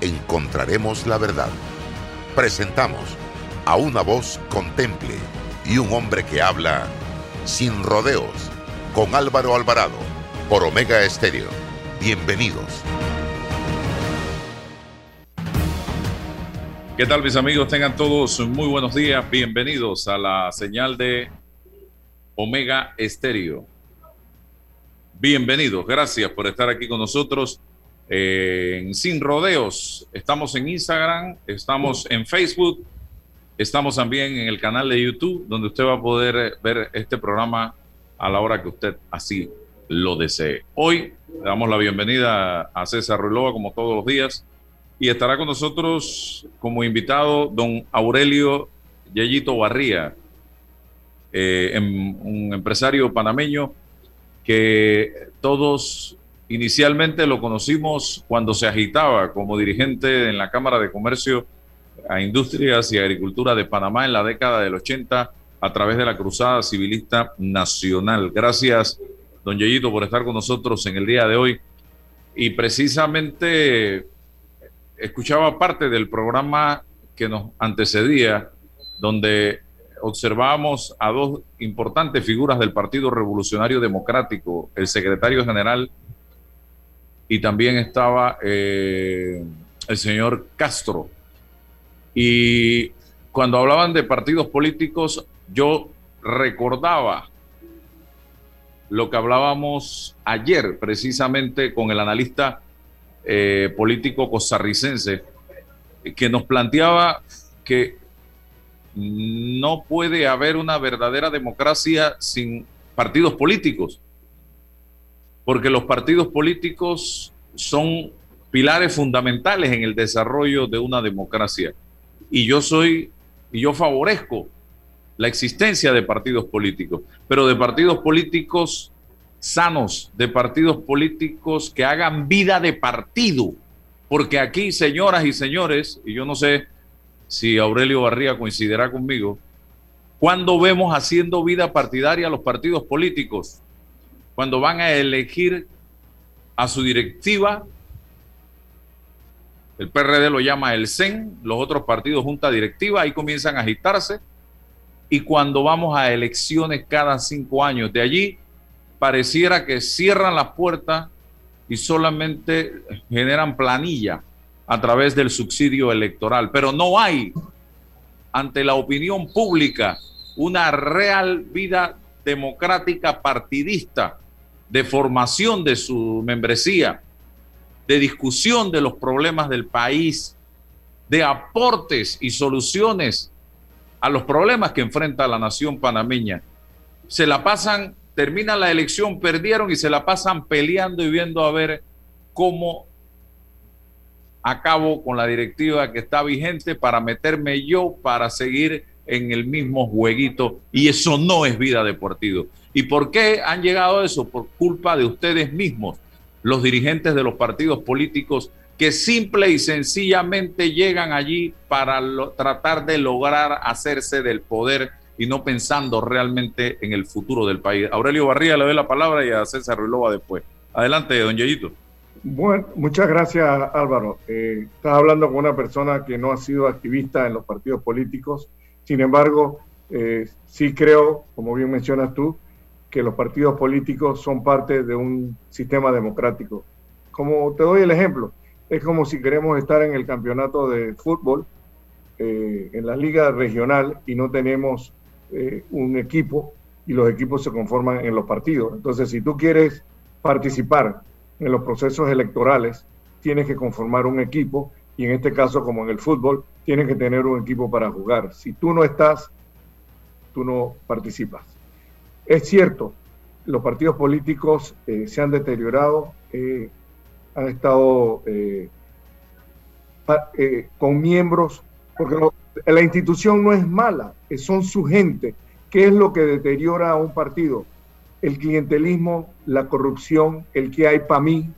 encontraremos la verdad. Presentamos a una voz contemple y un hombre que habla sin rodeos con Álvaro Alvarado por Omega Estéreo. Bienvenidos. ¿Qué tal mis amigos? Tengan todos muy buenos días. Bienvenidos a la señal de Omega Estéreo. Bienvenidos. Gracias por estar aquí con nosotros en Sin Rodeos. Estamos en Instagram, estamos en Facebook, estamos también en el canal de YouTube, donde usted va a poder ver este programa a la hora que usted así lo desee. Hoy le damos la bienvenida a César Ruilova, como todos los días, y estará con nosotros como invitado don Aurelio Yeyito Barría, eh, em, un empresario panameño que todos Inicialmente lo conocimos cuando se agitaba como dirigente en la Cámara de Comercio a Industrias y Agricultura de Panamá en la década del 80 a través de la Cruzada Civilista Nacional. Gracias, don Yeyito, por estar con nosotros en el día de hoy. Y precisamente escuchaba parte del programa que nos antecedía, donde observábamos a dos importantes figuras del Partido Revolucionario Democrático, el secretario general y también estaba eh, el señor Castro. Y cuando hablaban de partidos políticos, yo recordaba lo que hablábamos ayer precisamente con el analista eh, político costarricense, que nos planteaba que no puede haber una verdadera democracia sin partidos políticos porque los partidos políticos son pilares fundamentales en el desarrollo de una democracia. Y yo soy, y yo favorezco la existencia de partidos políticos, pero de partidos políticos sanos, de partidos políticos que hagan vida de partido. Porque aquí, señoras y señores, y yo no sé si Aurelio Barría coincidirá conmigo, cuando vemos haciendo vida partidaria a los partidos políticos? Cuando van a elegir a su directiva, el PRD lo llama el CEN, los otros partidos junta directiva, ahí comienzan a agitarse, y cuando vamos a elecciones cada cinco años, de allí pareciera que cierran las puertas y solamente generan planilla a través del subsidio electoral, pero no hay ante la opinión pública una real vida democrática partidista de formación de su membresía, de discusión de los problemas del país, de aportes y soluciones a los problemas que enfrenta la nación panameña. Se la pasan, termina la elección, perdieron y se la pasan peleando y viendo a ver cómo acabo con la directiva que está vigente para meterme yo para seguir en el mismo jueguito y eso no es vida de partido. ¿Y por qué han llegado a eso? Por culpa de ustedes mismos, los dirigentes de los partidos políticos que simple y sencillamente llegan allí para tratar de lograr hacerse del poder y no pensando realmente en el futuro del país. Aurelio Barría le doy la palabra y a César Ruilova después. Adelante, don Yeyito. Bueno, muchas gracias Álvaro. Eh, estás hablando con una persona que no ha sido activista en los partidos políticos, sin embargo, eh, sí creo, como bien mencionas tú, que los partidos políticos son parte de un sistema democrático. Como te doy el ejemplo, es como si queremos estar en el campeonato de fútbol, eh, en la liga regional, y no tenemos eh, un equipo y los equipos se conforman en los partidos. Entonces, si tú quieres participar en los procesos electorales, tienes que conformar un equipo y en este caso, como en el fútbol, tienes que tener un equipo para jugar. Si tú no estás, tú no participas. Es cierto, los partidos políticos eh, se han deteriorado, eh, han estado eh, eh, con miembros, porque la institución no es mala, son su gente. ¿Qué es lo que deteriora a un partido? El clientelismo, la corrupción, el que hay para mí,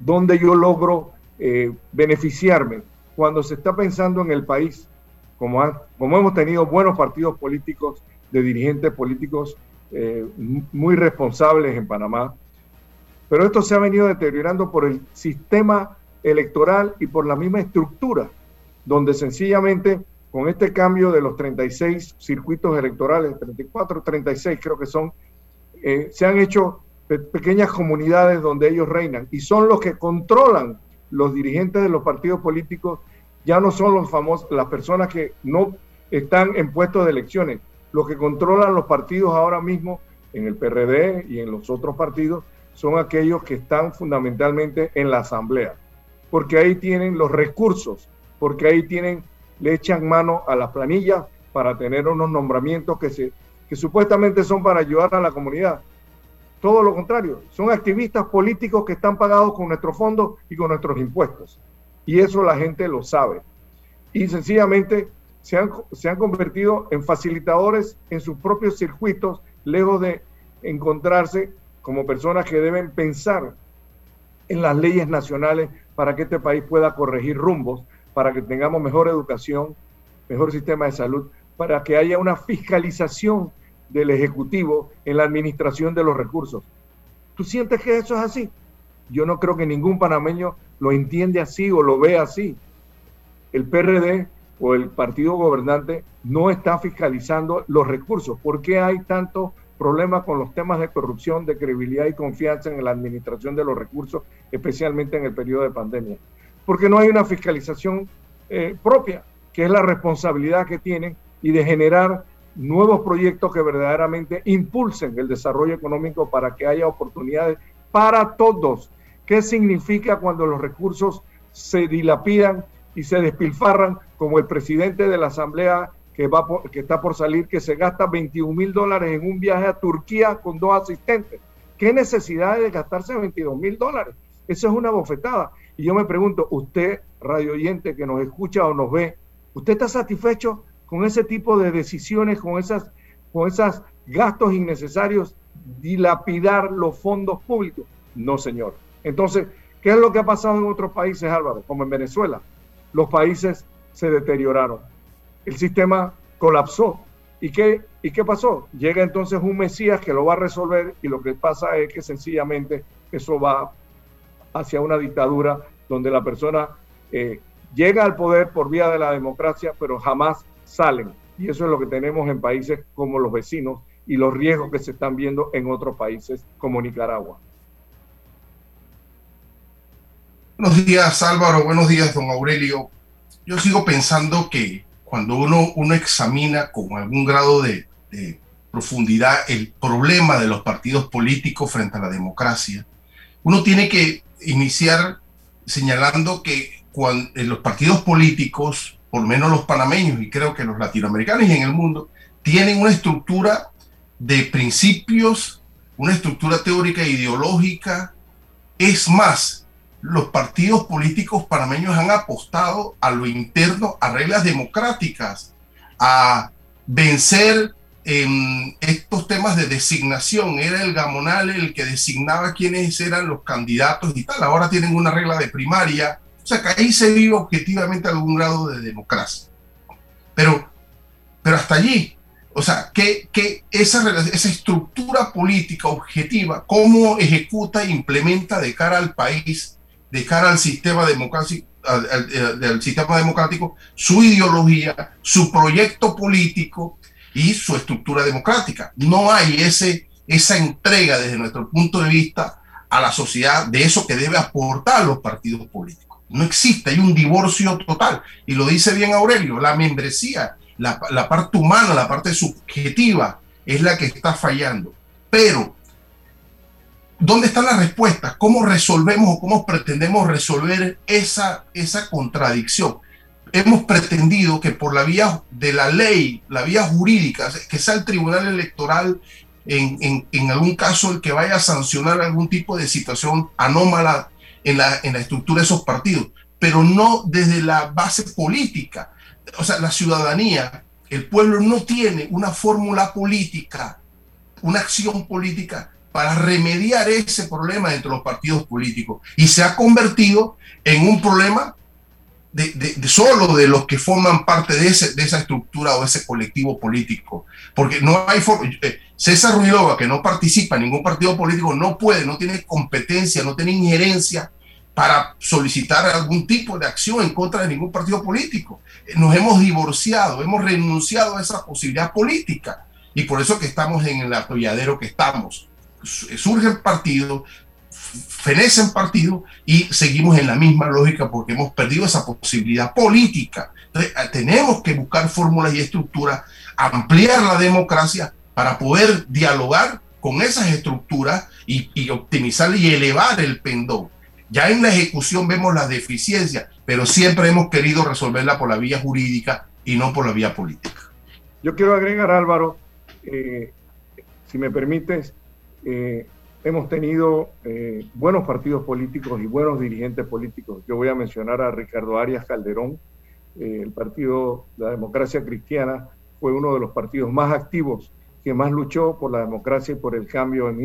donde yo logro eh, beneficiarme. Cuando se está pensando en el país, como, como hemos tenido buenos partidos políticos, de dirigentes políticos eh, muy responsables en Panamá, pero esto se ha venido deteriorando por el sistema electoral y por la misma estructura, donde sencillamente con este cambio de los 36 circuitos electorales, 34, 36 creo que son, eh, se han hecho pequeñas comunidades donde ellos reinan y son los que controlan los dirigentes de los partidos políticos, ya no son los famosos, las personas que no están en puestos de elecciones, los que controlan los partidos ahora mismo en el PRD y en los otros partidos son aquellos que están fundamentalmente en la asamblea, porque ahí tienen los recursos, porque ahí tienen, le echan mano a las planillas para tener unos nombramientos que, se, que supuestamente son para ayudar a la comunidad. Todo lo contrario, son activistas políticos que están pagados con nuestros fondos y con nuestros impuestos. Y eso la gente lo sabe. Y sencillamente se han, se han convertido en facilitadores en sus propios circuitos, lejos de encontrarse como personas que deben pensar en las leyes nacionales para que este país pueda corregir rumbos, para que tengamos mejor educación, mejor sistema de salud, para que haya una fiscalización del Ejecutivo en la administración de los recursos. ¿Tú sientes que eso es así? Yo no creo que ningún panameño lo entiende así o lo ve así. El PRD o el partido gobernante no está fiscalizando los recursos. ¿Por qué hay tantos problemas con los temas de corrupción, de credibilidad y confianza en la administración de los recursos, especialmente en el periodo de pandemia? Porque no hay una fiscalización eh, propia, que es la responsabilidad que tienen y de generar nuevos proyectos que verdaderamente impulsen el desarrollo económico para que haya oportunidades para todos. ¿Qué significa cuando los recursos se dilapidan y se despilfarran como el presidente de la Asamblea que, va que está por salir, que se gasta 21 mil dólares en un viaje a Turquía con dos asistentes. ¿Qué necesidad de gastarse 22 mil dólares? Eso es una bofetada. Y yo me pregunto, usted, radio oyente que nos escucha o nos ve, ¿usted está satisfecho con ese tipo de decisiones, con esas, con esos gastos innecesarios, dilapidar los fondos públicos? No, señor. Entonces, ¿qué es lo que ha pasado en otros países, Álvaro? Como en Venezuela los países se deterioraron. El sistema colapsó. ¿Y qué, ¿Y qué pasó? Llega entonces un Mesías que lo va a resolver y lo que pasa es que sencillamente eso va hacia una dictadura donde la persona eh, llega al poder por vía de la democracia, pero jamás salen. Y eso es lo que tenemos en países como los vecinos y los riesgos que se están viendo en otros países como Nicaragua. Buenos días Álvaro, buenos días don Aurelio. Yo sigo pensando que cuando uno, uno examina con algún grado de, profundidad el problema de los partidos políticos frente a la democracia, uno tiene que iniciar señalando que cuando, los partidos políticos, por lo menos los panameños y creo que los latinoamericanos y en el mundo, tienen una estructura de principios, una estructura teórica e ideológica. Es más, los partidos políticos panameños han apostado a lo interno, a reglas democráticas, a vencer en estos temas de designación. Era el Gamonal el que designaba quiénes eran los candidatos y tal. Ahora tienen una regla de primaria. O sea que ahí se vive objetivamente algún grado de democracia. Pero, pero hasta allí, o sea, que, que esa, esa estructura política objetiva, cómo ejecuta e implementa de cara al país de cara al sistema democrático, al, sistema democrático, su ideología, su proyecto político y su estructura democrática. No hay ese, esa entrega desde nuestro punto de vista a la sociedad de eso que debe aportar los partidos políticos. No existe, hay un divorcio total. Y lo dice bien Aurelio, la membresía, la, parte humana, la parte subjetiva es la que está fallando. Pero ¿Dónde están las respuestas? ¿Cómo resolvemos o cómo pretendemos resolver esa, esa contradicción? Hemos pretendido que por la vía de la ley, la vía jurídica, que sea el Tribunal Electoral en, en, algún caso el que vaya a sancionar algún tipo de situación anómala en la, en la estructura de esos partidos. pero no desde la base política. O sea, la ciudadanía, el pueblo no tiene una fórmula política, una acción política para remediar ese problema entre los partidos políticos. Y se ha convertido en un problema de, solo de los que forman parte de, ese, de esa estructura o ese colectivo político. Porque no hay eh, César Ruilova, que no participa en ningún partido político, no puede, no tiene competencia, no tiene injerencia para solicitar algún tipo de acción en contra de ningún partido político. Nos hemos divorciado, hemos renunciado a esa posibilidad política y por eso que estamos en el atolladero que estamos. Surge el partido, fenece el partido y seguimos en la misma lógica porque hemos perdido esa posibilidad política. Entonces, eh, tenemos que buscar fórmulas y estructuras, ampliar la democracia para poder dialogar con esas estructuras y, y optimizar y elevar el pendón. Ya en la ejecución vemos las deficiencias, pero siempre hemos querido resolverla por la vía jurídica y no por la vía política. Yo quiero agregar, Álvaro, eh, si me permites, eh, hemos tenido eh, buenos partidos políticos y buenos dirigentes políticos. Yo voy a mencionar a Ricardo Arias Calderón. Eh, el partido La Democracia Cristiana fue uno de los partidos más activos que más luchó por la democracia y por el cambio en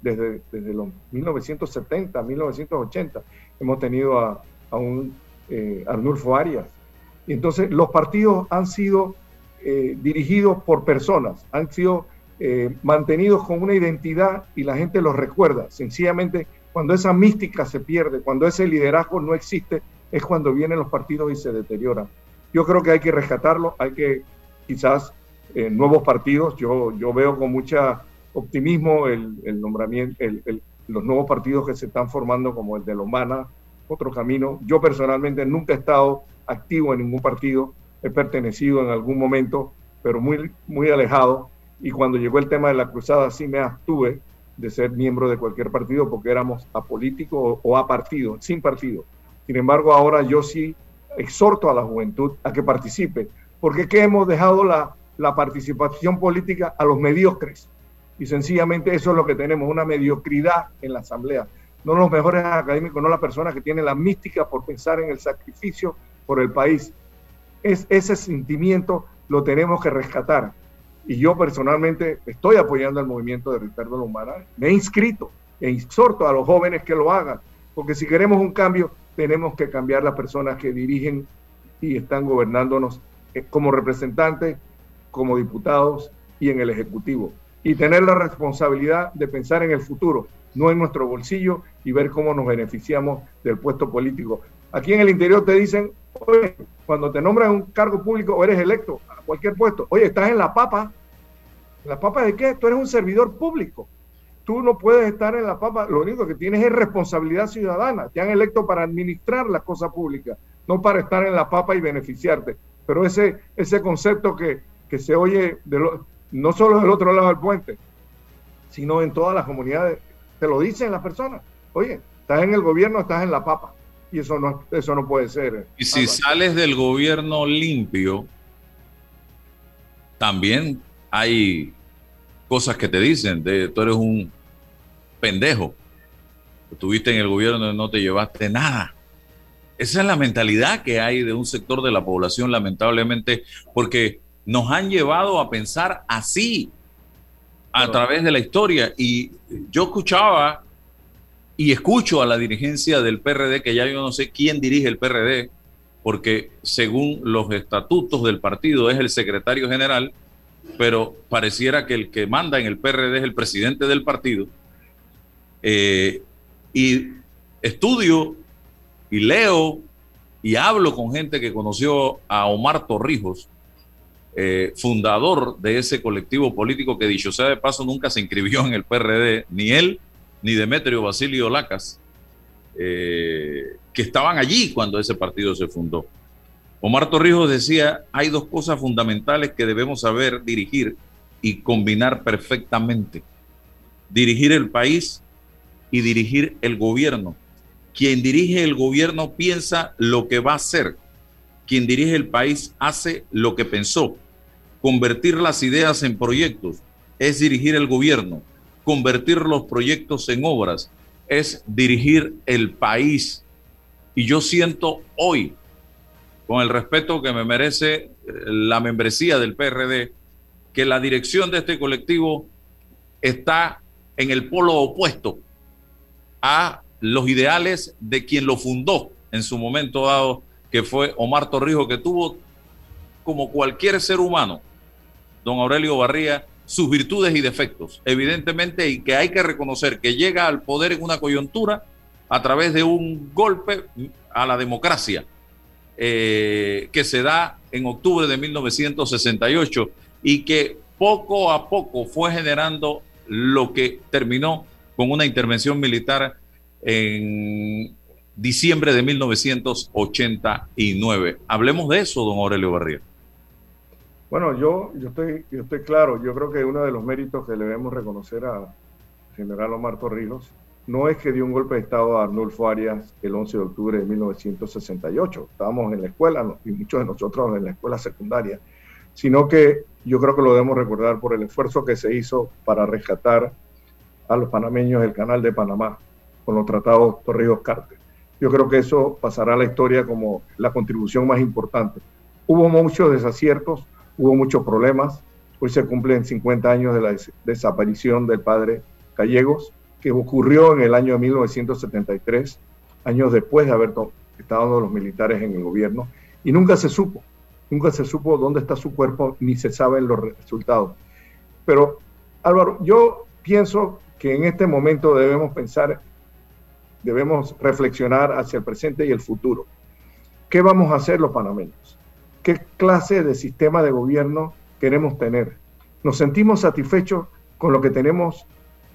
desde, desde los 1970, 1980. Hemos tenido a, a un eh, Arnulfo Arias. Y entonces los partidos han sido dirigidos por personas, han sido eh, mantenidos con una identidad y la gente los recuerda. Sencillamente, cuando esa mística se pierde, cuando ese liderazgo no existe, es cuando vienen los partidos y se deterioran. Yo creo que hay que rescatarlo, hay que quizás eh, nuevos partidos. Yo, yo veo con mucha optimismo el, nombramiento, los nuevos partidos que se están formando, como el de Lomana, otro camino. Yo personalmente nunca he estado activo en ningún partido, he pertenecido en algún momento, pero muy, muy alejado y cuando llegó el tema de la cruzada sí me abstuve de ser miembro de cualquier partido porque éramos apolíticos o, a partido, sin partido. Sin embargo, ahora yo sí exhorto a la juventud a que participe, porque que hemos dejado la, la participación política a los mediocres. Y sencillamente eso es lo que tenemos, una mediocridad en la asamblea. No los mejores académicos, no las personas que tienen la mística por pensar en el sacrificio por el país. Es, ese sentimiento lo tenemos que rescatar y yo personalmente estoy apoyando el movimiento de Ricardo Lombana, me he inscrito e exhorto a los jóvenes que lo hagan, porque si queremos un cambio, tenemos que cambiar las personas que dirigen y están gobernándonos eh, como representantes, como diputados y en el Ejecutivo. Y tener la responsabilidad de pensar en el futuro, no en nuestro bolsillo y ver cómo nos beneficiamos del puesto político. Aquí en el interior te dicen, oye, cuando te nombran un cargo público o eres electo a cualquier puesto, oye, estás en la papa. ¿La papa de qué? Tú eres un servidor público. Tú no puedes estar en la papa, lo único que tienes es responsabilidad ciudadana. Te han electo para administrar las cosas públicas, no para estar en la papa y beneficiarte. Pero ese, ese concepto que, que se oye no solo del otro lado del puente, sino en todas las comunidades, te lo dicen las personas. Oye, estás en el gobierno, estás en la papa y eso no, eso no puede ser. Y si sales del gobierno limpio, también hay cosas que te dicen, de, tú eres un pendejo, estuviste en el gobierno y no te llevaste nada. Esa es la mentalidad que hay de un sector de la población, lamentablemente, porque nos han llevado a pensar así a través de la historia. Y yo escuchaba y escucho a la dirigencia del PRD, que ya yo no sé quién dirige el PRD, porque según los estatutos del partido es el secretario general, pero pareciera que el que manda en el PRD es el presidente del partido. Eh, y estudio y leo y hablo con gente que conoció a Omar Torrijos, eh, fundador de ese colectivo político que dicho sea de paso nunca se inscribió en el PRD, ni él ni Demetrio Basilio Lacas, eh, que estaban allí cuando ese partido se fundó. Omar Torrijos decía, hay dos cosas fundamentales que debemos saber dirigir y combinar perfectamente. Dirigir el país y dirigir el gobierno. Quien dirige el gobierno piensa lo que va a hacer. Quien dirige el país hace lo que pensó. Convertir las ideas en proyectos es dirigir el gobierno convertir los proyectos en obras, es dirigir el país. Y yo siento hoy, con el respeto que me merece eh, la membresía del PRD, que la dirección de este colectivo está en el polo opuesto a los ideales de quien lo fundó en su momento dado, que fue Omar Torrijos, que tuvo, como cualquier ser humano, don Aurelio Barría, sus virtudes y defectos, evidentemente, y que hay que reconocer que llega al poder en una coyuntura a través de un golpe a la democracia eh, que se da en octubre de 1968 y que poco a poco fue generando lo que terminó con una intervención militar en diciembre de 1989. Hablemos de eso, don Aurelio Barría. Bueno, yo, yo, estoy, yo estoy claro, yo creo que uno de los méritos que le debemos reconocer a general Omar Torrijos no es que dio un golpe de Estado a Arnulfo Arias el 11 de octubre de 1968, estábamos en la escuela y muchos de nosotros en la escuela secundaria, sino que yo creo que lo debemos recordar por el esfuerzo que se hizo para rescatar a los panameños del canal de Panamá con los tratados Torrijos-Carter. Yo creo que eso pasará a la historia como la contribución más importante. Hubo muchos desaciertos, hubo muchos problemas. Hoy se cumplen 50 años de la desaparición del padre Gallegos, que ocurrió en el año 1973, años después de haber estado los militares en el gobierno, y nunca se supo, nunca se supo dónde está su cuerpo, ni se saben los resultados. Pero Álvaro, yo pienso que en este momento debemos pensar, debemos reflexionar hacia el presente y el futuro. ¿Qué vamos a hacer los panameños? ¿Qué clase de sistema de gobierno queremos tener? ¿Nos sentimos satisfechos con lo que tenemos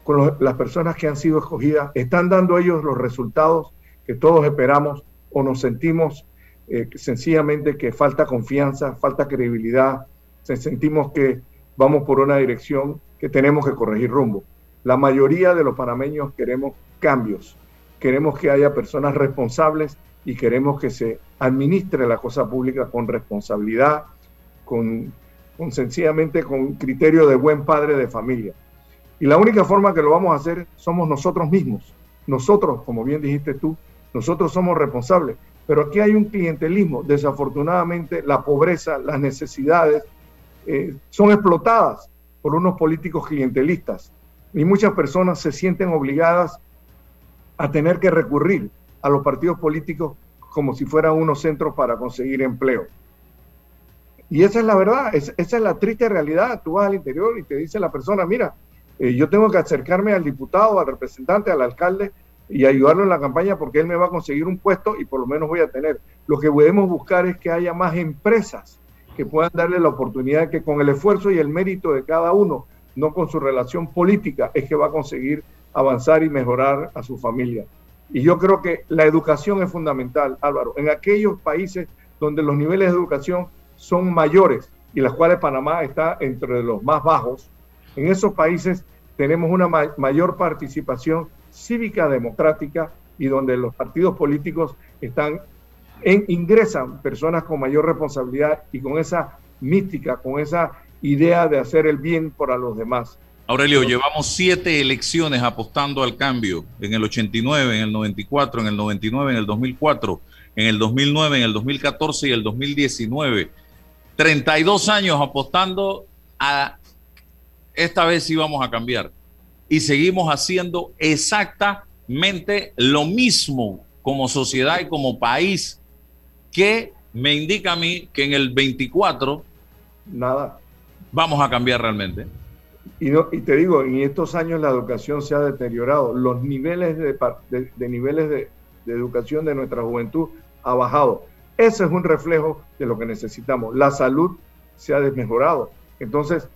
con las personas que han sido escogidas? ¿Están dando ellos los resultados que todos esperamos o nos sentimos eh, sencillamente que falta confianza, falta credibilidad, sentimos que vamos por una dirección que tenemos que corregir rumbo? La mayoría de los panameños queremos cambios, queremos que haya personas responsables y queremos que se administre la cosa pública con responsabilidad, con, con sencillamente con criterio de buen padre de familia. Y la única forma que lo vamos a hacer somos nosotros mismos. Nosotros, como bien dijiste tú, nosotros somos responsables. Pero aquí hay un clientelismo. Desafortunadamente, la pobreza, las necesidades eh, son explotadas por unos políticos clientelistas. Y muchas personas se sienten obligadas a tener que recurrir a los partidos políticos como si fueran unos centros para conseguir empleo. Y esa es la verdad, esa es la triste realidad. Tú vas al interior y te dice la persona, mira, eh, yo tengo que acercarme al diputado, al representante, al alcalde y ayudarlo en la campaña porque él me va a conseguir un puesto y por lo menos voy a tener. Lo que podemos buscar es que haya más empresas que puedan darle la oportunidad que con el esfuerzo y el mérito de cada uno, no con su relación política, es que va a conseguir avanzar y mejorar a su familia. Y yo creo que la educación es fundamental, Álvaro. En aquellos países donde los niveles de educación son mayores y las cuales Panamá está entre los más bajos, en esos países tenemos una mayor participación cívica democrática y donde los partidos políticos ingresan personas con mayor responsabilidad y con esa mística, con esa idea de hacer el bien para los demás. Aurelio, llevamos siete elecciones apostando al cambio, en el 89, en el 94, en el 99, en el 2004, en el 2009, en el 2014 y el 2019. 32 años apostando a esta vez sí vamos a cambiar. Y seguimos haciendo exactamente lo mismo como sociedad y como país que me indica a mí que en el 24 nada vamos a cambiar realmente. Y, te digo, en estos años la educación se ha deteriorado, los niveles de, niveles de educación de nuestra juventud ha bajado. Ese es un reflejo de lo que necesitamos. La salud se ha desmejorado. Entonces,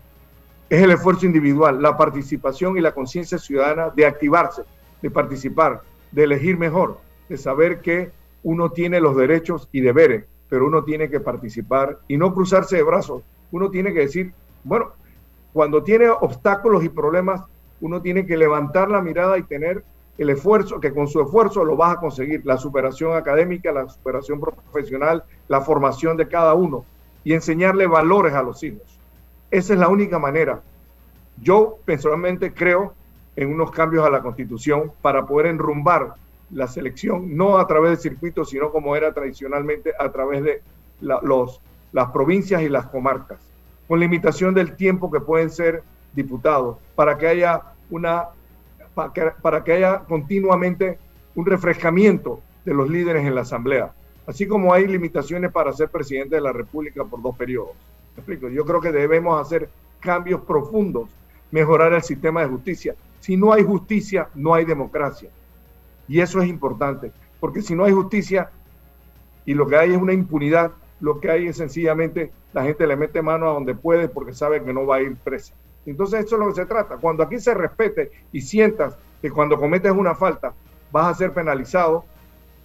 es el esfuerzo individual, la participación y la conciencia ciudadana de activarse, de participar, de elegir mejor, de saber que uno tiene los derechos y deberes, pero uno tiene que participar y no cruzarse de brazos. Uno tiene que decir, bueno, cuando tiene obstáculos y problemas, uno tiene que levantar la mirada y tener el esfuerzo, que con su esfuerzo lo vas a conseguir, la superación académica, la superación profesional, la formación de cada uno y enseñarle valores a los hijos. Esa es la única manera. Yo personalmente creo en unos cambios a la constitución para poder enrumbar la selección no a través de circuitos, sino como era tradicionalmente a través de las provincias y las comarcas, con limitación del tiempo que pueden ser diputados, para que haya una para que, haya continuamente un refrescamiento de los líderes en la Asamblea, así como hay limitaciones para ser presidente de la República por dos periodos. explico? Yo creo que debemos hacer cambios profundos, mejorar el sistema de justicia. Si no hay justicia, no hay democracia. Y eso es importante, porque si no hay justicia y lo que hay es una impunidad, lo que hay es sencillamente la gente le mete mano a donde puede porque sabe que no va a ir presa. Entonces eso es lo que se trata. Cuando aquí se respete y sientas que cuando cometes una falta vas a ser penalizado,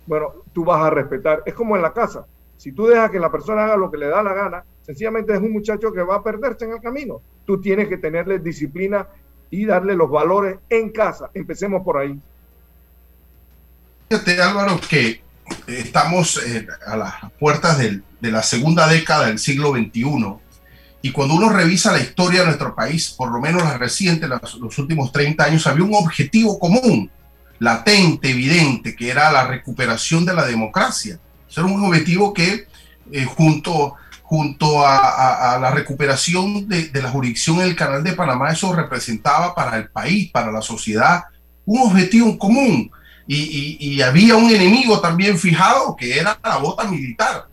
bueno, tú vas a respetar. Es como en la casa. Si tú dejas que la persona haga lo que le da la gana, sencillamente es un muchacho que va a perderse en el camino. Tú tienes que tenerle disciplina y darle los valores en casa. Empecemos por ahí. Fíjate Álvaro que estamos eh, a las puertas de la segunda década del siglo XXI y cuando uno revisa la historia de nuestro país, por lo menos la reciente, los, últimos 30 años, había un objetivo común, latente, evidente, que era la recuperación de la democracia. Ese era un objetivo que eh, junto, junto a, la recuperación de, de la jurisdicción en el Canal de Panamá, eso representaba para el país, para la sociedad, un objetivo común y, había un enemigo también fijado que era la bota militar.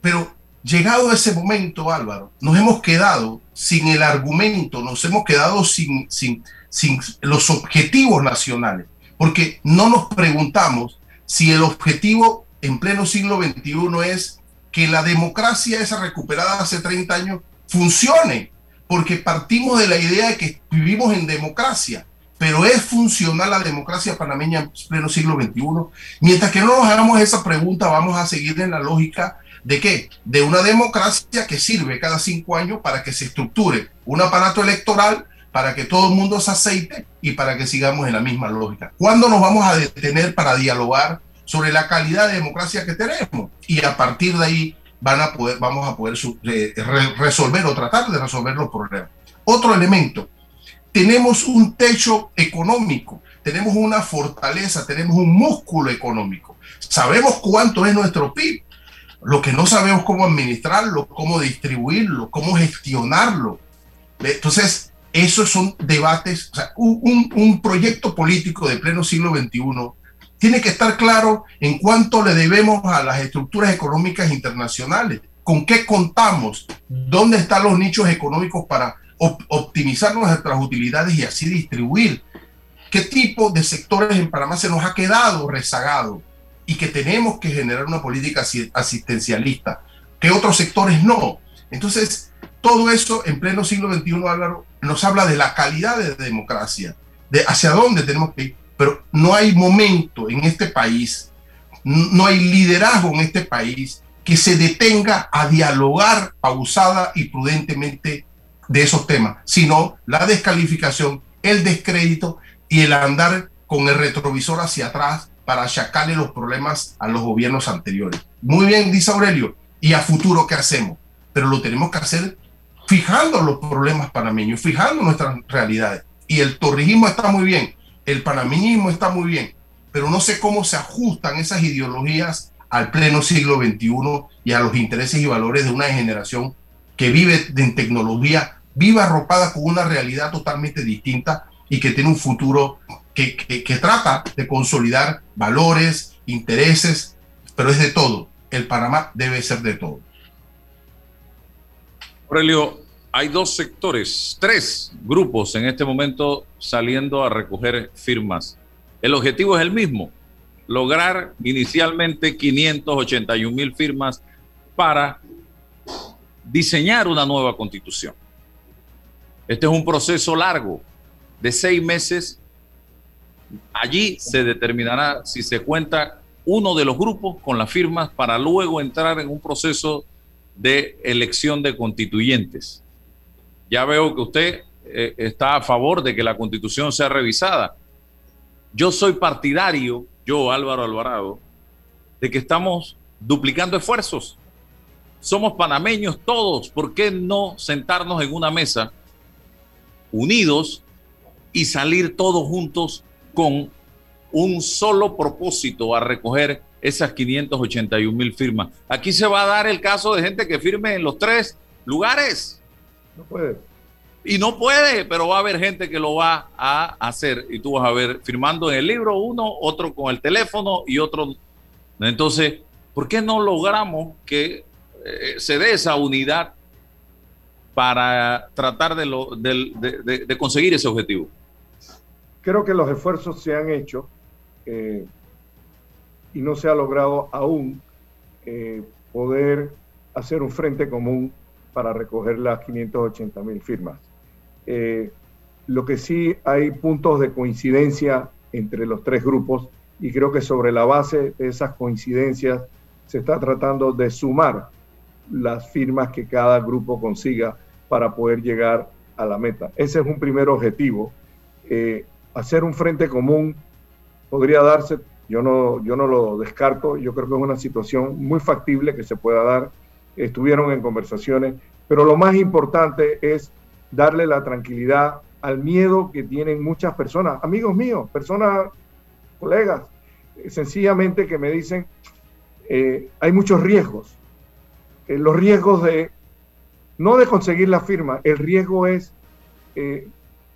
Pero llegado ese momento, Álvaro, nos hemos quedado sin el argumento, nos hemos quedado sin, sin, sin los objetivos nacionales, porque no nos preguntamos si el objetivo en pleno siglo XXI es que la democracia esa recuperada hace 30 años funcione, porque partimos de la idea de que vivimos en democracia pero ¿es funcional la democracia panameña en pleno siglo XXI? Mientras que no nos hagamos esa pregunta, vamos a seguir en la lógica de qué? De una democracia que sirve cada cinco años para que se estructure un aparato electoral, para que todo el mundo se aceite y para que sigamos en la misma lógica. ¿Cuándo nos vamos a detener para dialogar sobre la calidad de democracia que tenemos? Y a partir de ahí van a poder, vamos a poder eh, resolver o tratar de resolver los problemas. Otro elemento, tenemos un techo económico, tenemos una fortaleza, tenemos un músculo económico. Sabemos cuánto es nuestro PIB. Lo que no sabemos cómo administrarlo, cómo distribuirlo, cómo gestionarlo. Entonces, esos son debates. O sea, un, un proyecto político de pleno siglo XXI tiene que estar claro en cuánto le debemos a las estructuras económicas internacionales, con qué contamos, dónde están los nichos económicos para optimizar nuestras utilidades y así distribuir. ¿Qué tipo de sectores en Panamá se nos ha quedado rezagado y que tenemos que generar una política asistencialista? ¿Qué otros sectores no? Entonces, todo eso en pleno siglo XXI, nos habla de la calidad de democracia, de hacia dónde tenemos que ir. Pero no hay momento en este país, no hay liderazgo en este país que se detenga a dialogar pausada y prudentemente de esos temas, sino la descalificación, el descrédito y el andar con el retrovisor hacia atrás para achacarle los problemas a los gobiernos anteriores. Muy bien, dice Aurelio, y a futuro, ¿qué hacemos? Pero lo tenemos que hacer fijando los problemas panameños, fijando nuestras realidades. Y el torrijismo está muy bien, el panameñismo está muy bien, pero no sé cómo se ajustan esas ideologías al pleno siglo XXI y a los intereses y valores de una generación que vive en tecnología viva arropada con una realidad totalmente distinta y que tiene un futuro que, trata de consolidar valores, intereses, pero es de todo. El Panamá debe ser de todo. Aurelio, hay dos sectores, tres grupos en este momento saliendo a recoger firmas. El objetivo es el mismo, lograr inicialmente 581 mil firmas para diseñar una nueva constitución. Este es un proceso largo de seis meses. Allí se determinará si se cuenta uno de los grupos con las firmas para luego entrar en un proceso de elección de constituyentes. Ya veo que usted eh, está a favor de que la constitución sea revisada. Yo soy partidario, yo Álvaro Alvarado, de que estamos duplicando esfuerzos. Somos panameños todos, ¿por qué no sentarnos en una mesa unidos y salir todos juntos con un solo propósito a recoger esas 581 mil firmas. Aquí se va a dar el caso de gente que firme en los tres lugares. No puede. Y no puede, pero va a haber gente que lo va a hacer. Y tú vas a ver firmando en el libro uno, otro con el teléfono y otro. Entonces, ¿por qué no logramos que eh, se dé esa unidad para tratar de, lo, de, conseguir ese objetivo? Creo que los esfuerzos se han hecho eh, y no se ha logrado aún eh, poder hacer un frente común para recoger las 580 mil firmas. lo que sí hay puntos de coincidencia entre los tres grupos y creo que sobre la base de esas coincidencias se está tratando de sumar las firmas que cada grupo consiga para poder llegar a la meta. Ese es un primer objetivo. Eh, hacer un frente común podría darse, yo no, yo no lo descarto, yo creo que es una situación muy factible que se pueda dar. Estuvieron en conversaciones, pero lo más importante es darle la tranquilidad al miedo que tienen muchas personas, amigos míos, personas, colegas, sencillamente que me dicen, eh, hay muchos riesgos. Eh, los riesgos de, no de conseguir la firma, el riesgo es eh,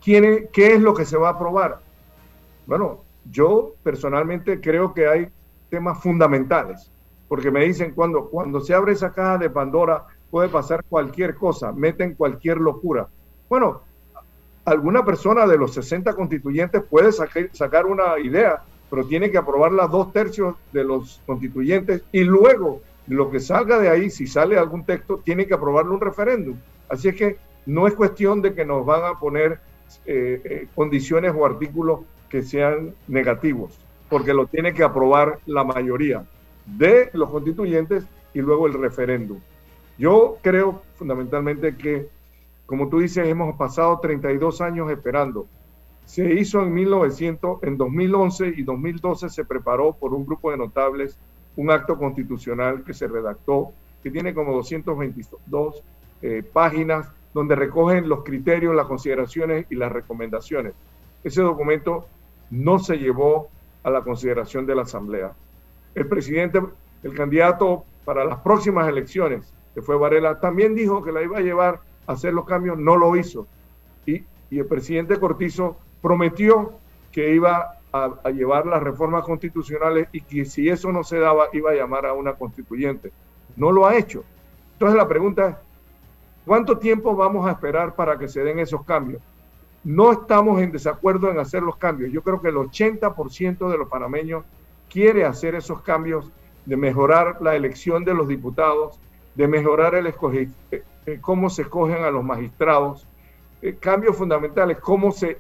¿quién qué es lo que se va a aprobar. Bueno, yo personalmente creo que hay temas fundamentales, porque me dicen cuando, cuando se abre esa caja de Pandora puede pasar cualquier cosa, meten cualquier locura. Bueno, alguna persona de los 60 constituyentes puede sacar una idea pero tiene que aprobarla dos tercios de los constituyentes y luego lo que salga de ahí, si sale algún texto, tiene que aprobarlo un referéndum. Así es que no es cuestión de que nos van a poner eh, eh, condiciones o artículos que sean negativos, porque lo tiene que aprobar la mayoría de los constituyentes y luego el referéndum. Yo creo fundamentalmente que, como tú dices, hemos pasado 32 años esperando se hizo en 1900, en 2011 y 2012 se preparó por un grupo de notables un acto constitucional que se redactó, que tiene como 222 eh, páginas, donde recogen los criterios, las consideraciones y las recomendaciones. Ese documento no se llevó a la consideración de la Asamblea. El presidente, el candidato para las próximas elecciones, que fue Varela, también dijo que la iba a llevar a hacer los cambios, no lo hizo. Y, y el presidente Cortizo prometió que iba a, llevar las reformas constitucionales y que si eso no se daba iba a llamar a una constituyente. No lo ha hecho. Entonces la pregunta es, ¿cuánto tiempo vamos a esperar para que se den esos cambios? No estamos en desacuerdo en hacer los cambios. Yo creo que el 80% de los panameños quiere hacer esos cambios de mejorar la elección de los diputados, de mejorar el eh, eh, cómo se escogen a los magistrados, eh, cambios fundamentales, cómo se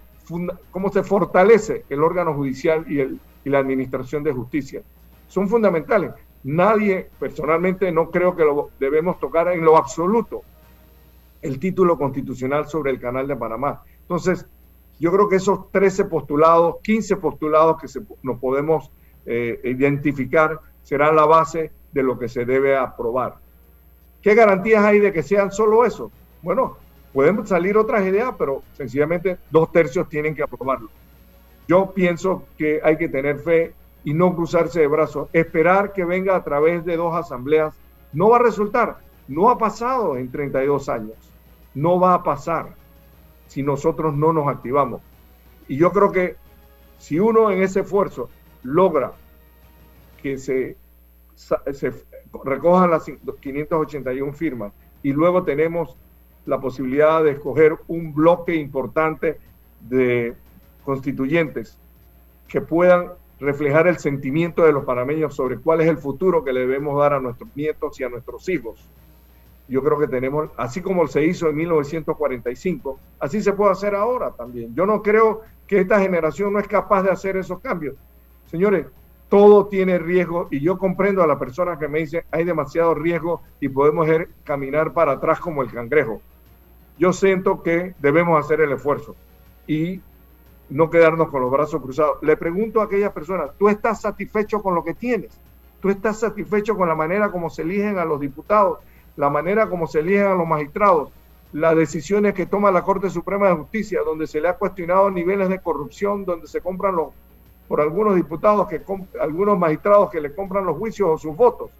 cómo se fortalece el órgano judicial y, el, y la administración de justicia. Son fundamentales. Nadie, personalmente, no creo que lo debemos tocar en lo absoluto el título constitucional sobre el Canal de Panamá. Entonces, yo creo que esos 13 postulados, 15 postulados que se, nos podemos eh, identificar serán la base de lo que se debe aprobar. ¿Qué garantías hay de que sean solo eso? Bueno, Pueden salir otras ideas, pero sencillamente dos tercios tienen que aprobarlo. Yo pienso que hay que tener fe y no cruzarse de brazos. Esperar que venga a través de dos asambleas no va a resultar. No ha pasado en 32 años. No va a pasar si nosotros no nos activamos. Y yo creo que si uno en ese esfuerzo logra que se, se recojan las 581 firmas y luego tenemos la posibilidad de escoger un bloque importante de constituyentes que puedan reflejar el sentimiento de los panameños sobre cuál es el futuro que le debemos dar a nuestros nietos y a nuestros hijos. Yo creo que tenemos, así como se hizo en 1945, así se puede hacer ahora también. Yo no creo que esta generación no es capaz de hacer esos cambios. Señores, todo tiene riesgo y yo comprendo a la persona que me dice hay demasiado riesgo y podemos ir, caminar para atrás como el cangrejo yo siento que debemos hacer el esfuerzo y no quedarnos con los brazos cruzados. Le pregunto a aquellas personas, ¿tú estás satisfecho con lo que tienes? ¿Tú estás satisfecho con la manera como se eligen a los diputados, la manera como se eligen a los magistrados, las decisiones que toma la Corte Suprema de Justicia, donde se le ha cuestionado niveles de corrupción, donde se compran los por algunos diputados, que algunos magistrados que le compran los juicios o sus votos.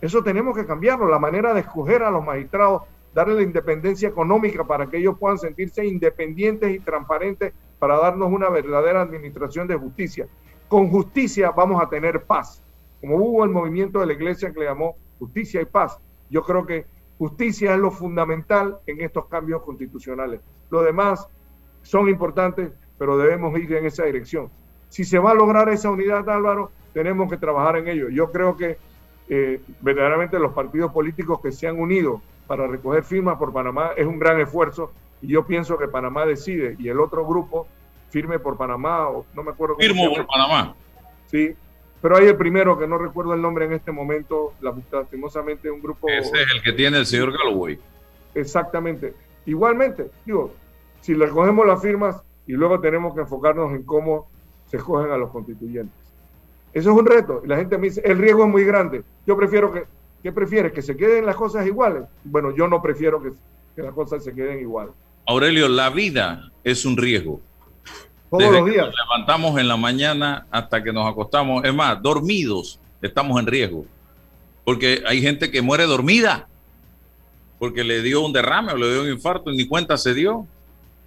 Eso tenemos que cambiarlo, la manera de escoger a los magistrados, darle la independencia económica para que ellos puedan sentirse independientes y transparentes para darnos una verdadera administración de justicia. Con justicia vamos a tener paz. Como hubo el movimiento de la iglesia que le llamó justicia y paz, yo creo que justicia es lo fundamental en estos cambios constitucionales. Lo demás son importantes, pero debemos ir en esa dirección. Si se va a lograr esa unidad, Álvaro, tenemos que trabajar en ello. Yo creo que eh, verdaderamente los partidos políticos que se han unido para recoger firmas por Panamá es un gran esfuerzo y yo pienso que Panamá decide y el otro grupo firme por Panamá o no me acuerdo. Cómo Firmo por Panamá. Sí, pero hay el primero que no recuerdo el nombre en este momento, lastimosamente un grupo... Ese es el que tiene el señor Galloway. Exactamente. Igualmente, digo, si le cogemos las firmas y luego tenemos que enfocarnos en cómo se escogen a los constituyentes. Eso es un reto. Y la gente me dice, el riesgo es muy grande. Yo prefiero que, ¿qué prefieres? ¿Que se queden las cosas iguales? Bueno, yo no prefiero que, que las cosas se queden iguales. Aurelio, la vida es un riesgo. Todos los días. nos levantamos en la mañana hasta que nos acostamos. Es más, dormidos estamos en riesgo. Porque hay gente que muere dormida. Porque le dio un derrame o le dio un infarto y ni cuenta se dio.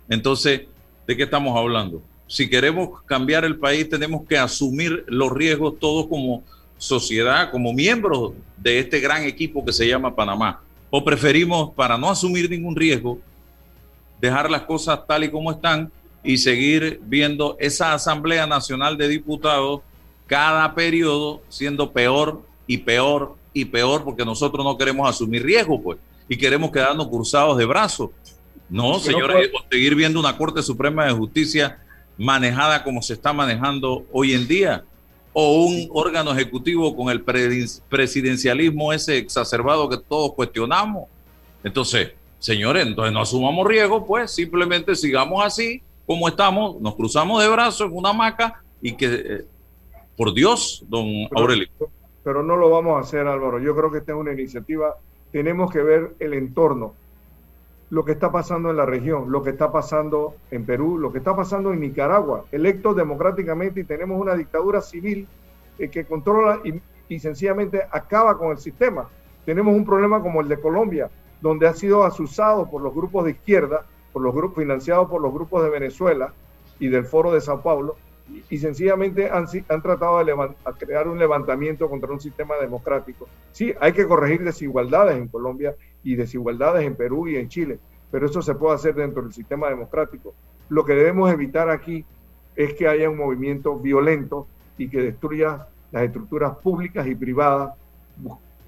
Entonces, ¿de qué estamos hablando? Si queremos cambiar el país, tenemos que asumir los riesgos todos como sociedad, como miembros de este gran equipo que se llama Panamá. O preferimos, para no asumir ningún riesgo, dejar las cosas tal y como están y seguir viendo esa Asamblea Nacional de Diputados cada periodo siendo peor y peor y peor porque nosotros no queremos asumir riesgo, pues, y queremos quedarnos cruzados de brazos. No, señores, seguir viendo una Corte Suprema de Justicia manejada como se está manejando hoy en día, o un órgano ejecutivo con el presidencialismo ese exacerbado que todos cuestionamos. Entonces, señores, entonces no asumamos riesgo, pues simplemente sigamos así como estamos, nos cruzamos de brazos en una hamaca y que, eh, por Dios, don Aurelio. Pero no lo vamos a hacer, Álvaro. Yo creo que esta es una iniciativa. Tenemos que ver el entorno, lo que está pasando en la región, lo que está pasando en Perú, lo que está pasando en Nicaragua, electos democráticamente y tenemos una dictadura civil eh, que controla y, sencillamente acaba con el sistema. Tenemos un problema como el de Colombia, donde ha sido asusado por los grupos de izquierda por los grupos financiados por los grupos de Venezuela y del Foro de Sao Paulo, y, sencillamente han tratado de crear un levantamiento contra un sistema democrático. Sí, hay que corregir desigualdades en Colombia y desigualdades en Perú y en Chile, pero eso se puede hacer dentro del sistema democrático. Lo que debemos evitar aquí es que haya un movimiento violento y que destruya las estructuras públicas y privadas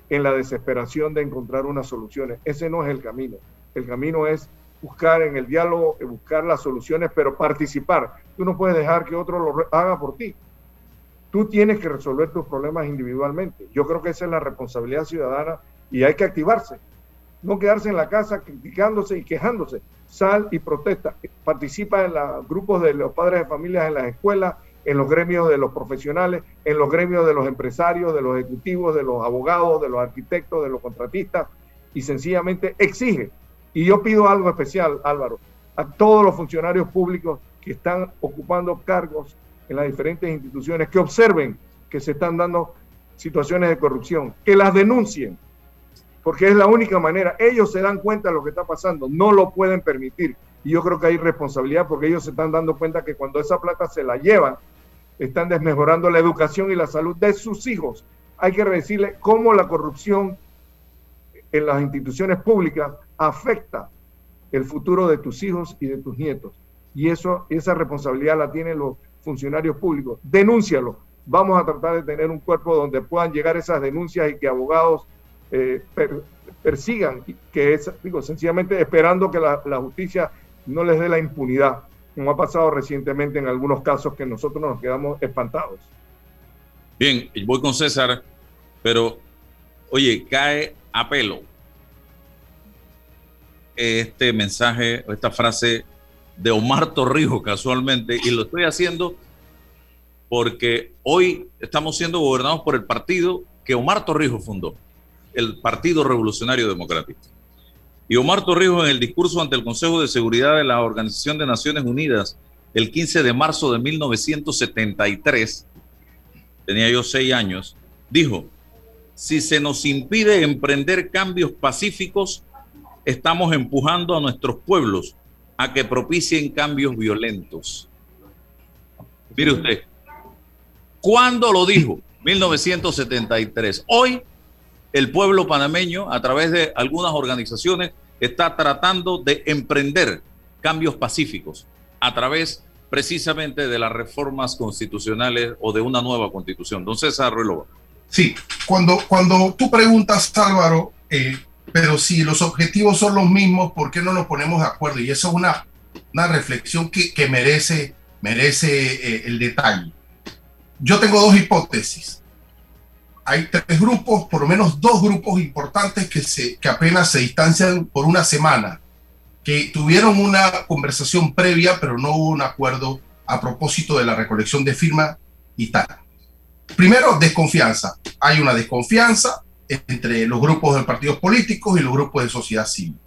en la desesperación de encontrar unas soluciones. Ese no es el camino. El camino es buscar en el diálogo, eh, buscar las soluciones, pero participar. Tú no puedes dejar que otro lo haga por ti. Tú tienes que resolver tus problemas individualmente. Yo creo que esa es la responsabilidad ciudadana y hay que activarse. No quedarse en la casa criticándose y quejándose. Sal y protesta. Participa en los grupos de los padres de familias en las escuelas, en los gremios de los profesionales, en los gremios de los empresarios, de los ejecutivos, de los abogados, de los arquitectos, de los contratistas y sencillamente exige y yo pido algo especial, Álvaro, a todos los funcionarios públicos que están ocupando cargos en las diferentes instituciones, que observen que se están dando situaciones de corrupción, que las denuncien, porque es la única manera. Ellos se dan cuenta de lo que está pasando, no lo pueden permitir. Y yo creo que hay responsabilidad porque ellos se están dando cuenta que cuando esa plata se la llevan, están desmejorando la educación y la salud de sus hijos. Hay que decirle cómo la corrupción en las instituciones públicas afecta el futuro de tus hijos y de tus nietos. Y eso, esa responsabilidad la tienen los funcionarios públicos. Denúncialo. Vamos a tratar de tener un cuerpo donde puedan llegar esas denuncias y que abogados eh, persigan, que es, digo, sencillamente esperando que la, la justicia no les dé la impunidad, como ha pasado recientemente en algunos casos que nosotros nos quedamos espantados. Bien, voy con César, pero oye, cae a pelo este mensaje, esta frase de Omar Torrijos casualmente, y lo estoy haciendo porque hoy estamos siendo gobernados por el partido que Omar Torrijos fundó, el Partido Revolucionario Democrático. Y Omar Torrijos en el discurso ante el Consejo de Seguridad de la Organización de Naciones Unidas el 15 de marzo de 1973, tenía yo seis años, dijo, si se nos impide emprender cambios pacíficos, estamos empujando a nuestros pueblos a que propicien cambios violentos. Mire usted, ¿cuándo lo dijo? 1973. Hoy el pueblo panameño, a través de algunas organizaciones, está tratando de emprender cambios pacíficos a través precisamente de las reformas constitucionales o de una nueva constitución. Don César Relova. Sí, cuando, cuando tú preguntas, Álvaro, eh, pero si los objetivos son los mismos, ¿por qué no nos ponemos de acuerdo? Y eso es una, una reflexión que, que merece, merece eh, el detalle. Yo tengo dos hipótesis. Hay tres grupos, por lo menos dos grupos importantes que, se, que apenas se distancian por una semana que tuvieron una conversación previa, pero no hubo un acuerdo a propósito de la recolección de firmas y tal. Primero, desconfianza. Hay una desconfianza entre los grupos de partidos políticos y los grupos de sociedad civil,